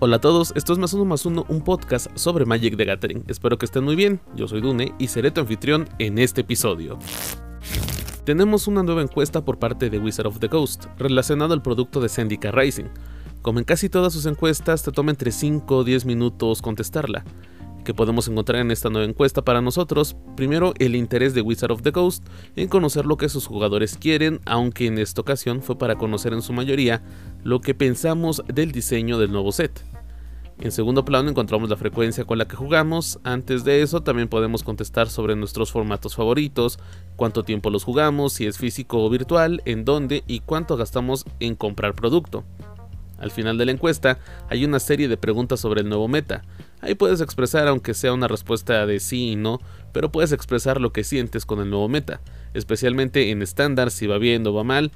Hola a todos, esto es Más Uno Más Uno, un podcast sobre Magic the Gathering. Espero que estén muy bien, yo soy Dune y seré tu anfitrión en este episodio. Tenemos una nueva encuesta por parte de Wizard of the Coast relacionado al producto de Zendika Rising. Como en casi todas sus encuestas, te toma entre 5 o 10 minutos contestarla que podemos encontrar en esta nueva encuesta para nosotros. Primero, el interés de Wizard of the Coast en conocer lo que sus jugadores quieren, aunque en esta ocasión fue para conocer en su mayoría lo que pensamos del diseño del nuevo set. En segundo plano encontramos la frecuencia con la que jugamos, antes de eso también podemos contestar sobre nuestros formatos favoritos, cuánto tiempo los jugamos, si es físico o virtual, en dónde y cuánto gastamos en comprar producto. Al final de la encuesta hay una serie de preguntas sobre el nuevo meta. Ahí puedes expresar aunque sea una respuesta de sí y no, pero puedes expresar lo que sientes con el nuevo meta, especialmente en estándar si va bien o va mal.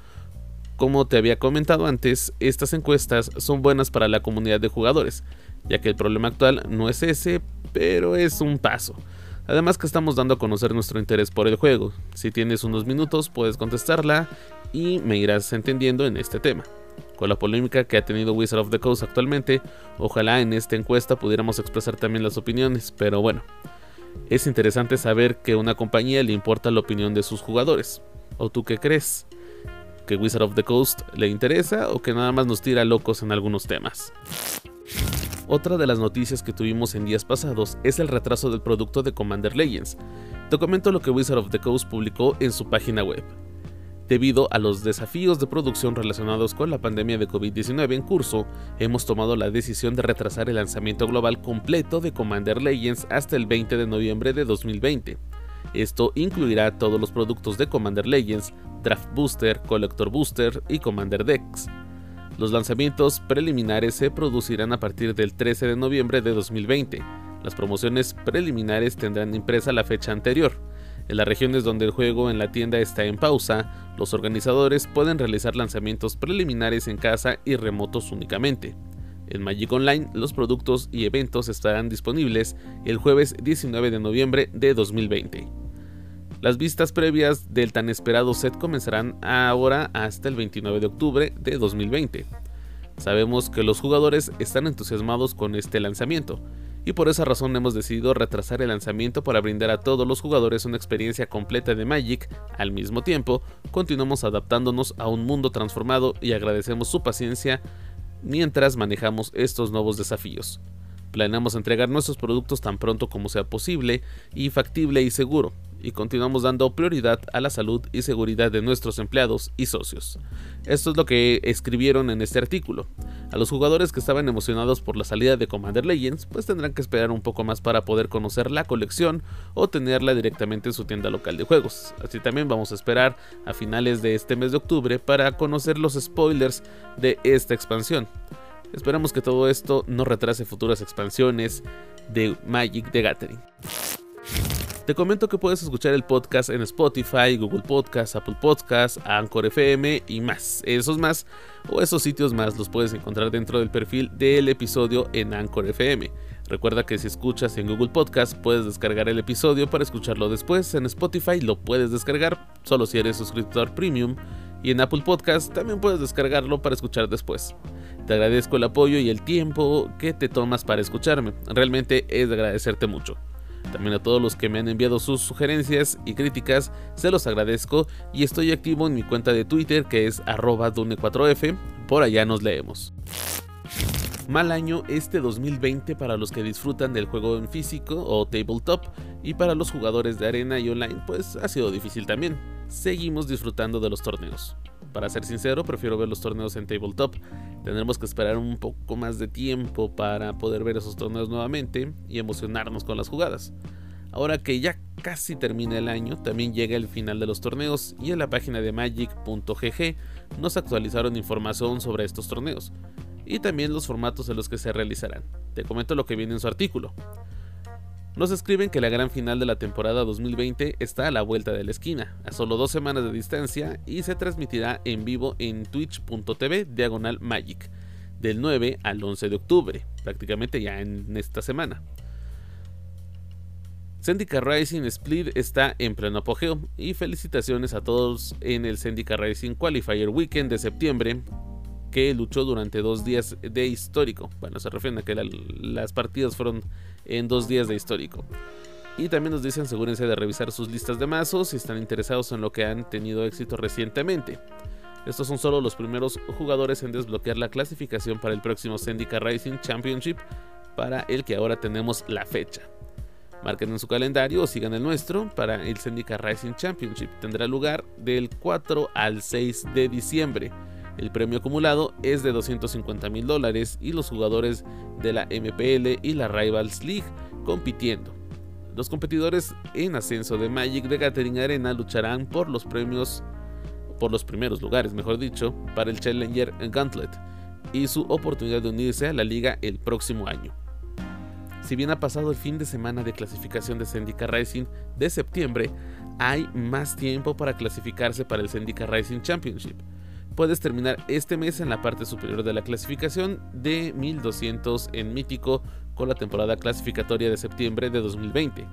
Como te había comentado antes, estas encuestas son buenas para la comunidad de jugadores, ya que el problema actual no es ese, pero es un paso. Además que estamos dando a conocer nuestro interés por el juego. Si tienes unos minutos puedes contestarla y me irás entendiendo en este tema con la polémica que ha tenido Wizard of the Coast actualmente. Ojalá en esta encuesta pudiéramos expresar también las opiniones, pero bueno, es interesante saber que a una compañía le importa la opinión de sus jugadores. ¿O tú qué crees? ¿Que Wizard of the Coast le interesa o que nada más nos tira locos en algunos temas? Otra de las noticias que tuvimos en días pasados es el retraso del producto de Commander Legends. Te comento lo que Wizard of the Coast publicó en su página web. Debido a los desafíos de producción relacionados con la pandemia de COVID-19 en curso, hemos tomado la decisión de retrasar el lanzamiento global completo de Commander Legends hasta el 20 de noviembre de 2020. Esto incluirá todos los productos de Commander Legends, Draft Booster, Collector Booster y Commander Decks. Los lanzamientos preliminares se producirán a partir del 13 de noviembre de 2020. Las promociones preliminares tendrán impresa la fecha anterior. En las regiones donde el juego en la tienda está en pausa, los organizadores pueden realizar lanzamientos preliminares en casa y remotos únicamente. En Magic Online, los productos y eventos estarán disponibles el jueves 19 de noviembre de 2020. Las vistas previas del tan esperado set comenzarán ahora hasta el 29 de octubre de 2020. Sabemos que los jugadores están entusiasmados con este lanzamiento, y por esa razón hemos decidido retrasar el lanzamiento para brindar a todos los jugadores una experiencia completa de Magic. Al mismo tiempo, continuamos adaptándonos a un mundo transformado y agradecemos su paciencia mientras manejamos estos nuevos desafíos. Planeamos entregar nuestros productos tan pronto como sea posible y factible y seguro, y continuamos dando prioridad a la salud y seguridad de nuestros empleados y socios. Esto es lo que escribieron en este artículo. A los jugadores que estaban emocionados por la salida de Commander Legends, pues tendrán que esperar un poco más para poder conocer la colección o tenerla directamente en su tienda local de juegos. Así también vamos a esperar a finales de este mes de octubre para conocer los spoilers de esta expansión. Esperamos que todo esto no retrase futuras expansiones de Magic the Gathering. Te comento que puedes escuchar el podcast en Spotify, Google Podcast, Apple Podcast, Anchor FM y más. Esos más o esos sitios más los puedes encontrar dentro del perfil del episodio en Anchor FM. Recuerda que si escuchas en Google Podcast puedes descargar el episodio para escucharlo después. En Spotify lo puedes descargar solo si eres suscriptor premium. Y en Apple Podcast también puedes descargarlo para escuchar después. Te agradezco el apoyo y el tiempo que te tomas para escucharme. Realmente es de agradecerte mucho. También a todos los que me han enviado sus sugerencias y críticas, se los agradezco y estoy activo en mi cuenta de Twitter que es arroba dune4f, por allá nos leemos. Mal año este 2020 para los que disfrutan del juego en físico o tabletop y para los jugadores de arena y online pues ha sido difícil también. Seguimos disfrutando de los torneos. Para ser sincero, prefiero ver los torneos en tabletop. Tendremos que esperar un poco más de tiempo para poder ver esos torneos nuevamente y emocionarnos con las jugadas. Ahora que ya casi termina el año, también llega el final de los torneos y en la página de magic.gg nos actualizaron información sobre estos torneos y también los formatos en los que se realizarán. Te comento lo que viene en su artículo. Nos escriben que la gran final de la temporada 2020 está a la vuelta de la esquina, a solo dos semanas de distancia y se transmitirá en vivo en twitch.tv diagonal magic, del 9 al 11 de octubre, prácticamente ya en esta semana. Zendika Rising Split está en pleno apogeo y felicitaciones a todos en el Zendika Rising Qualifier Weekend de septiembre que luchó durante dos días de histórico. Bueno, se refieren a que las partidas fueron en dos días de histórico. Y también nos dicen asegúrense de revisar sus listas de mazos si están interesados en lo que han tenido éxito recientemente. Estos son solo los primeros jugadores en desbloquear la clasificación para el próximo Zendika Rising Championship, para el que ahora tenemos la fecha. Marquen en su calendario o sigan el nuestro para el Zendika Rising Championship. Tendrá lugar del 4 al 6 de diciembre. El premio acumulado es de 250 mil dólares y los jugadores de la MPL y la Rivals League compitiendo. Los competidores en ascenso de Magic de Gathering Arena lucharán por los premios, por los primeros lugares, mejor dicho, para el Challenger Gauntlet y su oportunidad de unirse a la liga el próximo año. Si bien ha pasado el fin de semana de clasificación de Zendika Rising de septiembre, hay más tiempo para clasificarse para el Zendika Rising Championship. Puedes terminar este mes en la parte superior de la clasificación de 1200 en mítico con la temporada clasificatoria de septiembre de 2020,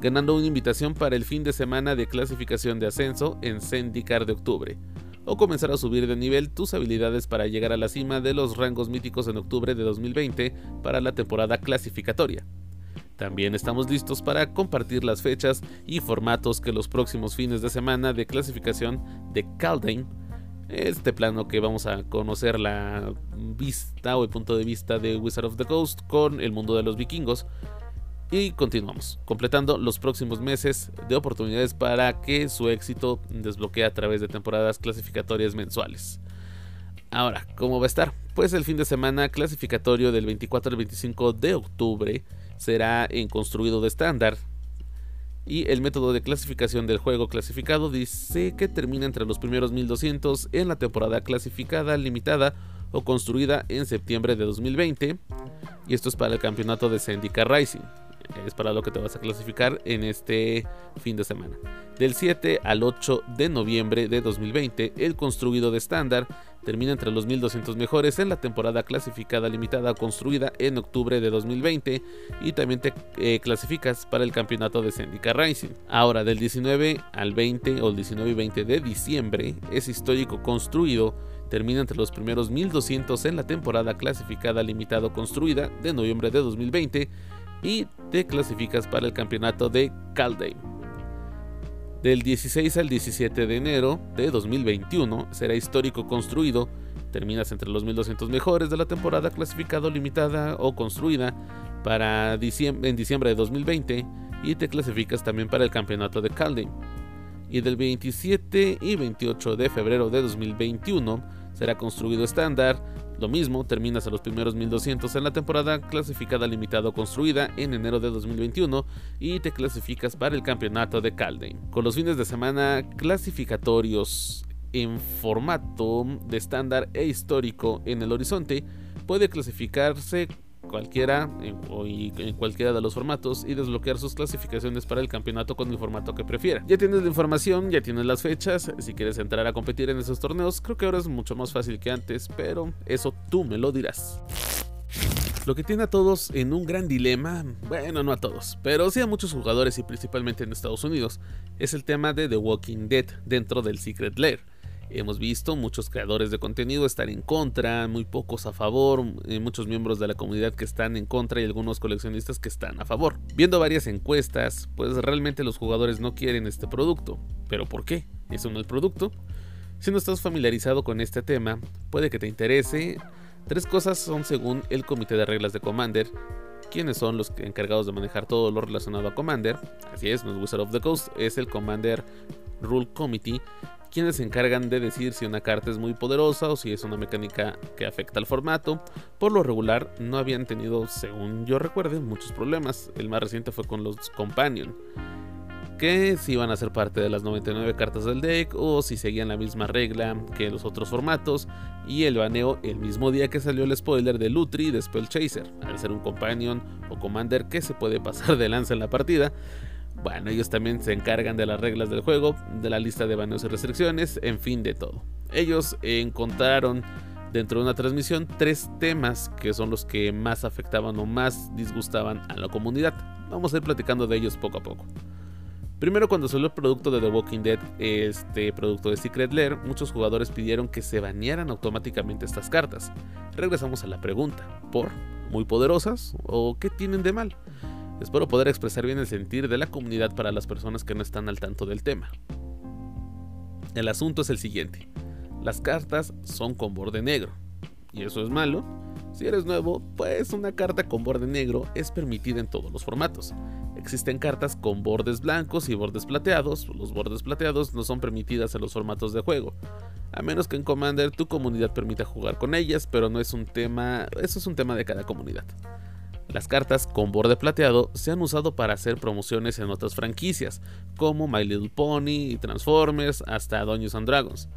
ganando una invitación para el fin de semana de clasificación de ascenso en Zendikar de octubre o comenzar a subir de nivel tus habilidades para llegar a la cima de los rangos míticos en octubre de 2020 para la temporada clasificatoria. También estamos listos para compartir las fechas y formatos que los próximos fines de semana de clasificación de Caldane, este plano que vamos a conocer la vista o el punto de vista de Wizard of the Coast con el mundo de los vikingos, y continuamos, completando los próximos meses de oportunidades para que su éxito desbloquee a través de temporadas clasificatorias mensuales. Ahora, ¿cómo va a estar? Pues el fin de semana clasificatorio del 24 al 25 de octubre será en construido de estándar. Y el método de clasificación del juego clasificado dice que termina entre los primeros 1200 en la temporada clasificada limitada o construida en septiembre de 2020. Y esto es para el campeonato de Zendika Rising es para lo que te vas a clasificar en este fin de semana. Del 7 al 8 de noviembre de 2020, el construido de estándar termina entre los 1200 mejores en la temporada clasificada limitada construida en octubre de 2020 y también te eh, clasificas para el campeonato de Zendika Rising. Ahora, del 19 al 20 o el 19 y 20 de diciembre, es histórico construido termina entre los primeros 1200 en la temporada clasificada limitado construida de noviembre de 2020 y te clasificas para el campeonato de Caldane. Del 16 al 17 de enero de 2021 será histórico construido, terminas entre los 1200 mejores de la temporada clasificado limitada o construida para diciembre, en diciembre de 2020 y te clasificas también para el campeonato de Caldane. Y del 27 y 28 de febrero de 2021 será construido estándar, lo mismo, terminas a los primeros 1200 en la temporada clasificada limitado construida en enero de 2021 y te clasificas para el campeonato de Caldane. Con los fines de semana clasificatorios en formato de estándar e histórico en el horizonte, puede clasificarse cualquiera en, en cualquiera de los formatos y desbloquear sus clasificaciones para el campeonato con el formato que prefiera. Ya tienes la información, ya tienes las fechas, si quieres entrar a competir en esos torneos, creo que ahora es mucho más fácil que antes, pero eso tú me lo dirás. Lo que tiene a todos en un gran dilema, bueno, no a todos, pero sí a muchos jugadores y principalmente en Estados Unidos, es el tema de The Walking Dead dentro del Secret Lair. Hemos visto muchos creadores de contenido estar en contra, muy pocos a favor, eh, muchos miembros de la comunidad que están en contra y algunos coleccionistas que están a favor. Viendo varias encuestas, pues realmente los jugadores no quieren este producto. ¿Pero por qué? ¿Es no el producto? Si no estás familiarizado con este tema, puede que te interese. Tres cosas son según el comité de reglas de Commander, quienes son los encargados de manejar todo lo relacionado a Commander. Así es, no es Wizard of the Coast, es el Commander Rule Committee, quienes se encargan de decir si una carta es muy poderosa o si es una mecánica que afecta al formato. Por lo regular no habían tenido, según yo recuerde, muchos problemas. El más reciente fue con los Companion, que si iban a ser parte de las 99 cartas del deck o si seguían la misma regla que los otros formatos. Y el baneo el mismo día que salió el spoiler de Lutri de Spell Chaser, al ser un Companion o Commander que se puede pasar de lanza en la partida. Bueno, ellos también se encargan de las reglas del juego, de la lista de baneos y restricciones, en fin, de todo. Ellos encontraron dentro de una transmisión tres temas que son los que más afectaban o más disgustaban a la comunidad. Vamos a ir platicando de ellos poco a poco. Primero cuando salió el producto de The Walking Dead, este producto de Secret Lair, muchos jugadores pidieron que se banearan automáticamente estas cartas. Regresamos a la pregunta, ¿por? ¿Muy poderosas? ¿O qué tienen de mal? Espero poder expresar bien el sentir de la comunidad para las personas que no están al tanto del tema. El asunto es el siguiente. Las cartas son con borde negro. ¿Y eso es malo? Si eres nuevo, pues una carta con borde negro es permitida en todos los formatos. Existen cartas con bordes blancos y bordes plateados. Los bordes plateados no son permitidas en los formatos de juego. A menos que en Commander tu comunidad permita jugar con ellas, pero no es un tema, eso es un tema de cada comunidad. Las cartas con borde plateado se han usado para hacer promociones en otras franquicias, como My Little Pony y Transformers hasta Dungeons and Dragons.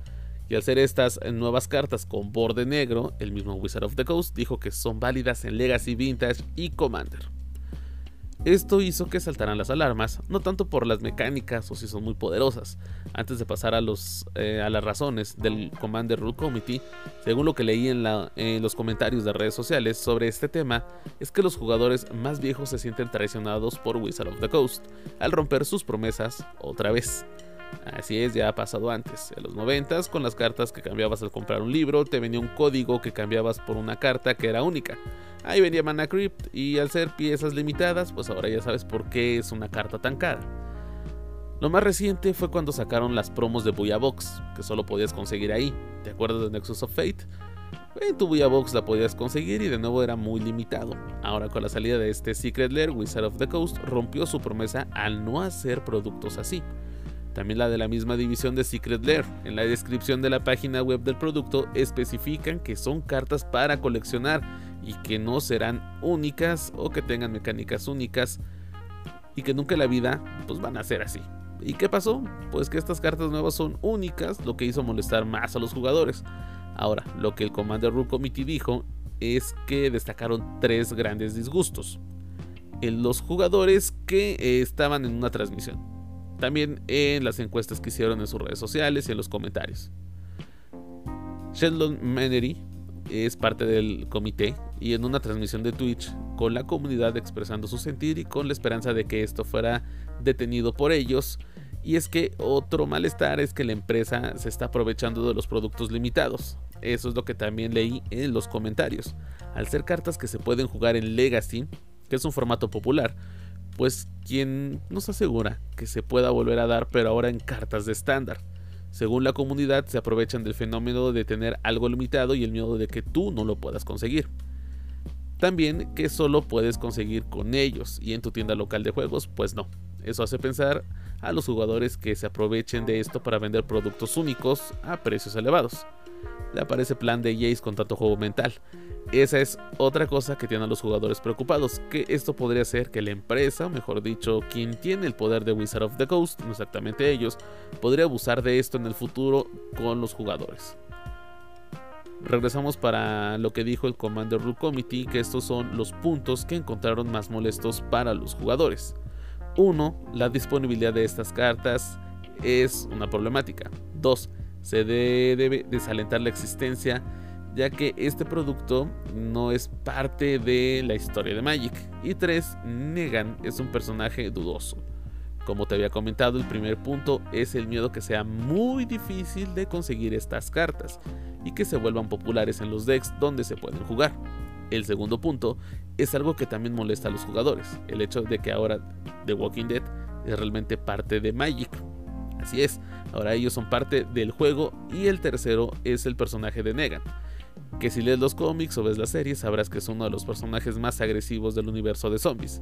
Y al ser estas nuevas cartas con borde negro, el mismo Wizard of the Coast dijo que son válidas en Legacy Vintage y Commander. Esto hizo que saltaran las alarmas, no tanto por las mecánicas o si son muy poderosas. Antes de pasar a, los, eh, a las razones del Commander Rule Committee, según lo que leí en, en los comentarios de redes sociales sobre este tema, es que los jugadores más viejos se sienten traicionados por Wizard of the Coast al romper sus promesas otra vez. Así es, ya ha pasado antes. En los 90 con las cartas que cambiabas al comprar un libro, te venía un código que cambiabas por una carta que era única. Ahí venía Mana Crypt y al ser piezas limitadas, pues ahora ya sabes por qué es una carta tan cara. Lo más reciente fue cuando sacaron las promos de Booyah Box, que solo podías conseguir ahí. ¿Te acuerdas de Nexus of Fate? En tu Booyah Box la podías conseguir y de nuevo era muy limitado. Ahora con la salida de este Secret Lair, Wizard of the Coast rompió su promesa al no hacer productos así también la de la misma división de Secret Lair. En la descripción de la página web del producto especifican que son cartas para coleccionar y que no serán únicas o que tengan mecánicas únicas y que nunca en la vida pues van a ser así. ¿Y qué pasó? Pues que estas cartas nuevas son únicas, lo que hizo molestar más a los jugadores. Ahora, lo que el Commander Rule Committee dijo es que destacaron tres grandes disgustos. En los jugadores que estaban en una transmisión también en las encuestas que hicieron en sus redes sociales y en los comentarios. Sheldon Menery es parte del comité y en una transmisión de Twitch con la comunidad expresando su sentir y con la esperanza de que esto fuera detenido por ellos. Y es que otro malestar es que la empresa se está aprovechando de los productos limitados. Eso es lo que también leí en los comentarios. Al ser cartas que se pueden jugar en Legacy, que es un formato popular, pues quien nos asegura que se pueda volver a dar pero ahora en cartas de estándar. Según la comunidad se aprovechan del fenómeno de tener algo limitado y el miedo de que tú no lo puedas conseguir. También que solo puedes conseguir con ellos y en tu tienda local de juegos, pues no. Eso hace pensar a los jugadores que se aprovechen de esto para vender productos únicos a precios elevados. Le aparece plan de Jace con tanto juego mental. Esa es otra cosa que tienen a los jugadores preocupados, que esto podría ser que la empresa, mejor dicho, quien tiene el poder de Wizard of the Coast, no exactamente ellos, podría abusar de esto en el futuro con los jugadores. Regresamos para lo que dijo el Commander Rule Committee, que estos son los puntos que encontraron más molestos para los jugadores. 1. La disponibilidad de estas cartas es una problemática. 2. Se debe desalentar la existencia ya que este producto no es parte de la historia de Magic. Y 3. Negan es un personaje dudoso. Como te había comentado, el primer punto es el miedo que sea muy difícil de conseguir estas cartas y que se vuelvan populares en los decks donde se pueden jugar. El segundo punto es algo que también molesta a los jugadores, el hecho de que ahora The Walking Dead es realmente parte de Magic. Así es, ahora ellos son parte del juego y el tercero es el personaje de Negan que si lees los cómics o ves la serie sabrás que es uno de los personajes más agresivos del universo de zombies.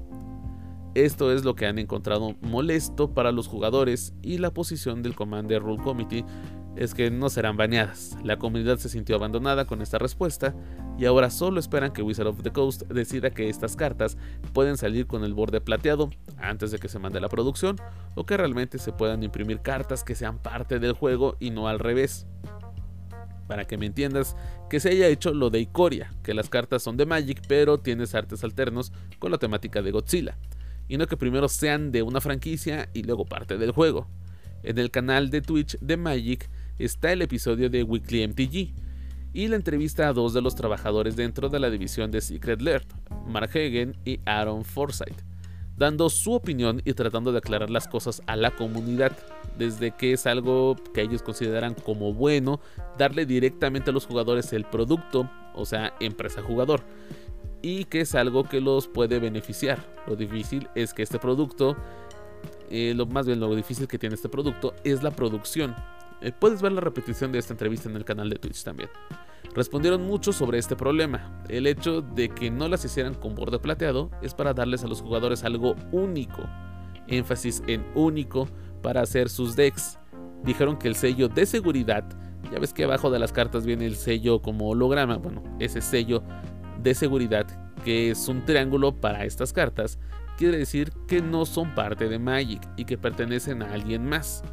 Esto es lo que han encontrado molesto para los jugadores y la posición del Commander Rule Committee es que no serán baneadas. La comunidad se sintió abandonada con esta respuesta y ahora solo esperan que Wizard of the Coast decida que estas cartas pueden salir con el borde plateado antes de que se mande la producción o que realmente se puedan imprimir cartas que sean parte del juego y no al revés para que me entiendas, que se haya hecho lo de Ikoria, que las cartas son de Magic, pero tienes artes alternos con la temática de Godzilla, y no que primero sean de una franquicia y luego parte del juego. En el canal de Twitch de Magic está el episodio de Weekly MTG y la entrevista a dos de los trabajadores dentro de la división de Secret Lair, Mark Hagen y Aaron Forsyth. Dando su opinión y tratando de aclarar las cosas a la comunidad, desde que es algo que ellos consideran como bueno darle directamente a los jugadores el producto, o sea, empresa jugador, y que es algo que los puede beneficiar. Lo difícil es que este producto, eh, lo más bien lo difícil que tiene este producto es la producción. Eh, puedes ver la repetición de esta entrevista en el canal de Twitch también. Respondieron mucho sobre este problema. El hecho de que no las hicieran con borde plateado es para darles a los jugadores algo único. Énfasis en único para hacer sus decks. Dijeron que el sello de seguridad, ya ves que abajo de las cartas viene el sello como holograma, bueno, ese sello de seguridad que es un triángulo para estas cartas, quiere decir que no son parte de Magic y que pertenecen a alguien más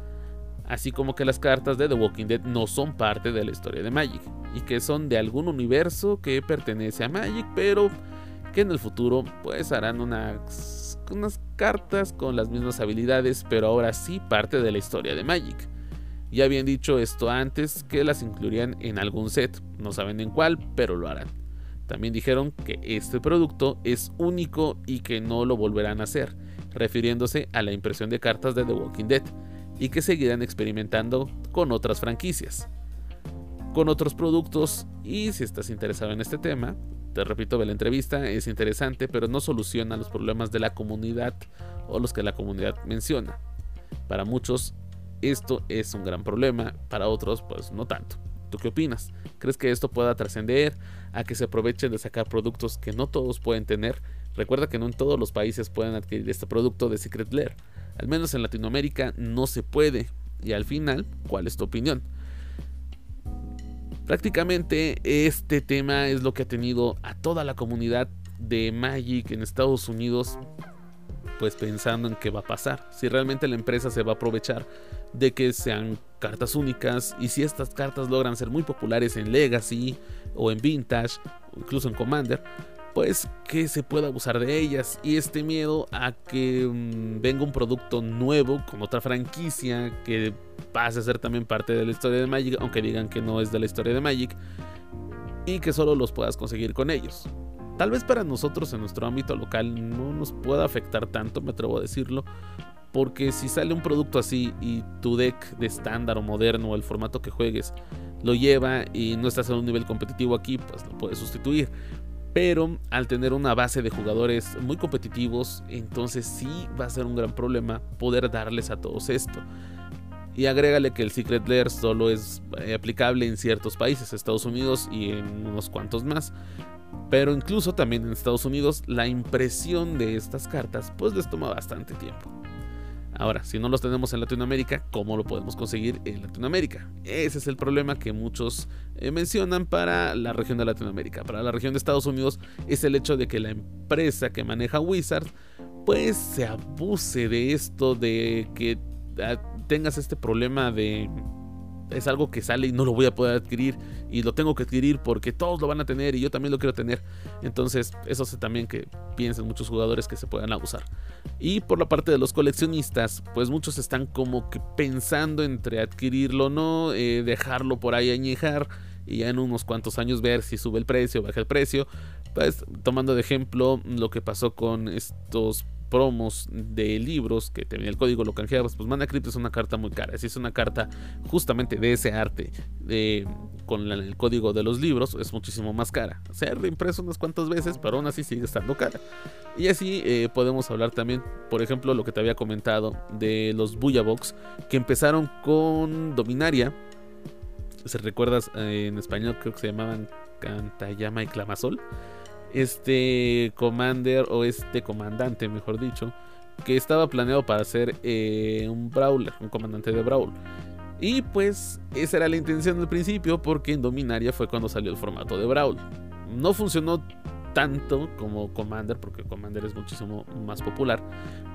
así como que las cartas de The Walking Dead no son parte de la historia de Magic y que son de algún universo que pertenece a Magic, pero que en el futuro pues harán unas, unas cartas con las mismas habilidades, pero ahora sí parte de la historia de Magic. Ya habían dicho esto antes que las incluirían en algún set, no saben en cuál, pero lo harán. También dijeron que este producto es único y que no lo volverán a hacer, refiriéndose a la impresión de cartas de The Walking Dead y que seguirán experimentando con otras franquicias, con otros productos y si estás interesado en este tema, te repito, ve la entrevista, es interesante, pero no soluciona los problemas de la comunidad o los que la comunidad menciona. Para muchos esto es un gran problema, para otros pues no tanto. ¿Tú qué opinas? ¿Crees que esto pueda trascender a que se aprovechen de sacar productos que no todos pueden tener? Recuerda que no en todos los países pueden adquirir este producto de Secret Lair. Al menos en Latinoamérica no se puede. Y al final, ¿cuál es tu opinión? Prácticamente este tema es lo que ha tenido a toda la comunidad de Magic en Estados Unidos pues pensando en qué va a pasar, si realmente la empresa se va a aprovechar de que sean cartas únicas y si estas cartas logran ser muy populares en Legacy o en Vintage o incluso en Commander, pues que se pueda abusar de ellas y este miedo a que mm, venga un producto nuevo con otra franquicia que pase a ser también parte de la historia de Magic, aunque digan que no es de la historia de Magic y que solo los puedas conseguir con ellos. Tal vez para nosotros en nuestro ámbito local no nos pueda afectar tanto, me atrevo a decirlo, porque si sale un producto así y tu deck de estándar o moderno o el formato que juegues lo lleva y no estás en un nivel competitivo aquí, pues lo puedes sustituir pero al tener una base de jugadores muy competitivos, entonces sí va a ser un gran problema poder darles a todos esto. Y agrégale que el Secret Lair solo es eh, aplicable en ciertos países, Estados Unidos y en unos cuantos más. Pero incluso también en Estados Unidos la impresión de estas cartas pues les toma bastante tiempo. Ahora, si no los tenemos en Latinoamérica, ¿cómo lo podemos conseguir en Latinoamérica? Ese es el problema que muchos eh, mencionan para la región de Latinoamérica. Para la región de Estados Unidos es el hecho de que la empresa que maneja Wizard pues se abuse de esto, de que ah, tengas este problema de es algo que sale y no lo voy a poder adquirir y lo tengo que adquirir porque todos lo van a tener y yo también lo quiero tener. Entonces, eso hace también que piensen muchos jugadores que se puedan abusar. Y por la parte de los coleccionistas, pues muchos están como que pensando entre adquirirlo o no, eh, dejarlo por ahí añejar y ya en unos cuantos años ver si sube el precio, baja el precio. Pues tomando de ejemplo lo que pasó con estos promos de libros que tenía el código lo canjeabas, pues Mana Crypt es una carta muy cara. Si es una carta justamente de ese arte, de, con el código de los libros, es muchísimo más cara. Se ha reimpreso unas cuantas veces, pero aún así sigue estando cara. Y así eh, podemos hablar también, por ejemplo, lo que te había comentado de los Box que empezaron con Dominaria. Si recuerdas, eh, en español creo que se llamaban Cantayama y Clamasol este commander o este comandante, mejor dicho, que estaba planeado para ser eh, un brawler, un comandante de brawl. Y pues esa era la intención del principio porque en Dominaria fue cuando salió el formato de brawl. No funcionó tanto como Commander, porque Commander es muchísimo más popular,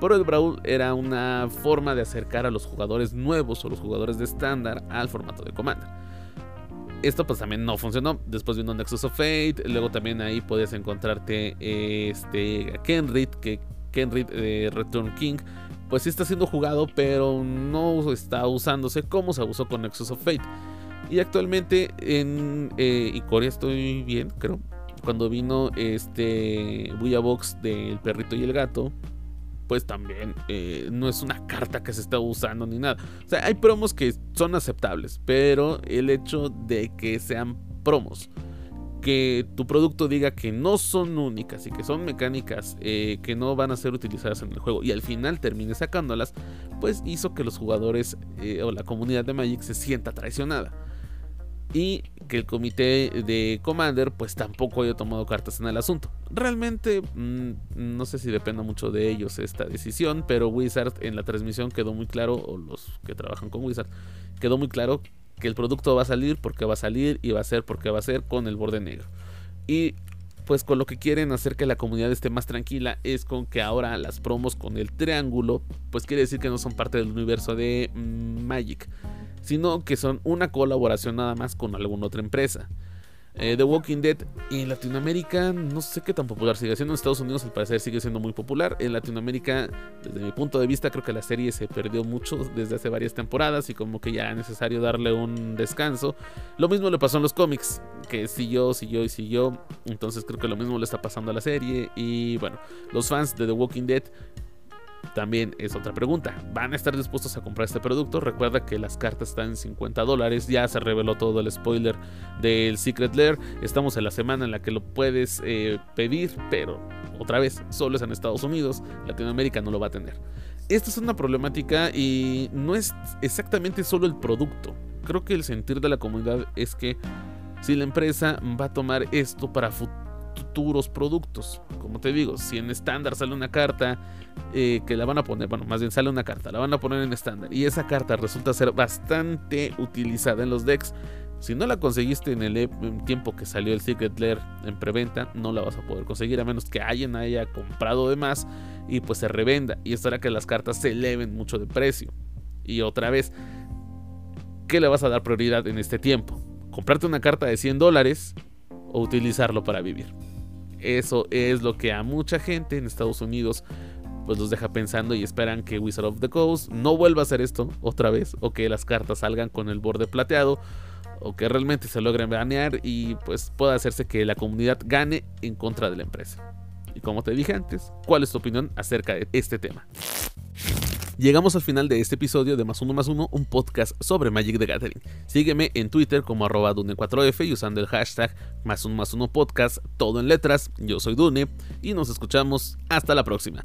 pero el Brawl era una forma de acercar a los jugadores nuevos o los jugadores de estándar al formato de Commander. Esto pues también no funcionó. Después vino Nexus of Fate. Luego también ahí podías encontrarte este Kenrit, que Kenrit de Return King. Pues sí está siendo jugado, pero no está usándose como se usó con Nexus of Fate. Y actualmente en eh, Ikoria estoy bien, creo. Cuando vino este Buya Box del perrito y el gato, pues también eh, no es una carta que se está usando ni nada. O sea, hay promos que son aceptables, pero el hecho de que sean promos, que tu producto diga que no son únicas y que son mecánicas eh, que no van a ser utilizadas en el juego y al final termine sacándolas, pues hizo que los jugadores eh, o la comunidad de Magic se sienta traicionada y que el comité de Commander pues tampoco haya tomado cartas en el asunto. Realmente mm, no sé si depende mucho de ellos esta decisión, pero Wizard en la transmisión quedó muy claro, o los que trabajan con Wizard, quedó muy claro que el producto va a salir porque va a salir y va a ser porque va a ser con el borde negro. Y pues con lo que quieren hacer que la comunidad esté más tranquila es con que ahora las promos con el triángulo, pues quiere decir que no son parte del universo de mm, Magic sino que son una colaboración nada más con alguna otra empresa. Eh, The Walking Dead en Latinoamérica no sé qué tan popular sigue siendo. En Estados Unidos al parecer sigue siendo muy popular. En Latinoamérica, desde mi punto de vista, creo que la serie se perdió mucho desde hace varias temporadas y como que ya es necesario darle un descanso. Lo mismo le pasó en los cómics, que siguió, siguió y siguió. Entonces creo que lo mismo le está pasando a la serie. Y bueno, los fans de The Walking Dead también es otra pregunta. ¿Van a estar dispuestos a comprar este producto? Recuerda que las cartas están en 50 dólares. Ya se reveló todo el spoiler del Secret Lair. Estamos en la semana en la que lo puedes eh, pedir, pero otra vez, solo es en Estados Unidos. Latinoamérica no lo va a tener. Esta es una problemática y no es exactamente solo el producto. Creo que el sentir de la comunidad es que si la empresa va a tomar esto para futuro futuros productos. Como te digo, si en estándar sale una carta eh, que la van a poner, bueno, más bien sale una carta, la van a poner en estándar y esa carta resulta ser bastante utilizada en los decks. Si no la conseguiste en el tiempo que salió el Secret Lair en preventa, no la vas a poder conseguir a menos que alguien haya comprado de más y pues se revenda. Y esto hará que las cartas se eleven mucho de precio. Y otra vez, ¿qué le vas a dar prioridad en este tiempo? ¿Comprarte una carta de 100 dólares o utilizarlo para vivir? Eso es lo que a mucha gente en Estados Unidos pues los deja pensando y esperan que Wizard of the Coast no vuelva a hacer esto otra vez o que las cartas salgan con el borde plateado o que realmente se logren banear y pues pueda hacerse que la comunidad gane en contra de la empresa. Y como te dije antes, ¿cuál es tu opinión acerca de este tema? Llegamos al final de este episodio de Más Uno Más Uno, un podcast sobre Magic the Gathering. Sígueme en Twitter como arroba Dune4F y usando el hashtag Más Uno Más Uno Podcast, todo en letras. Yo soy Dune y nos escuchamos hasta la próxima.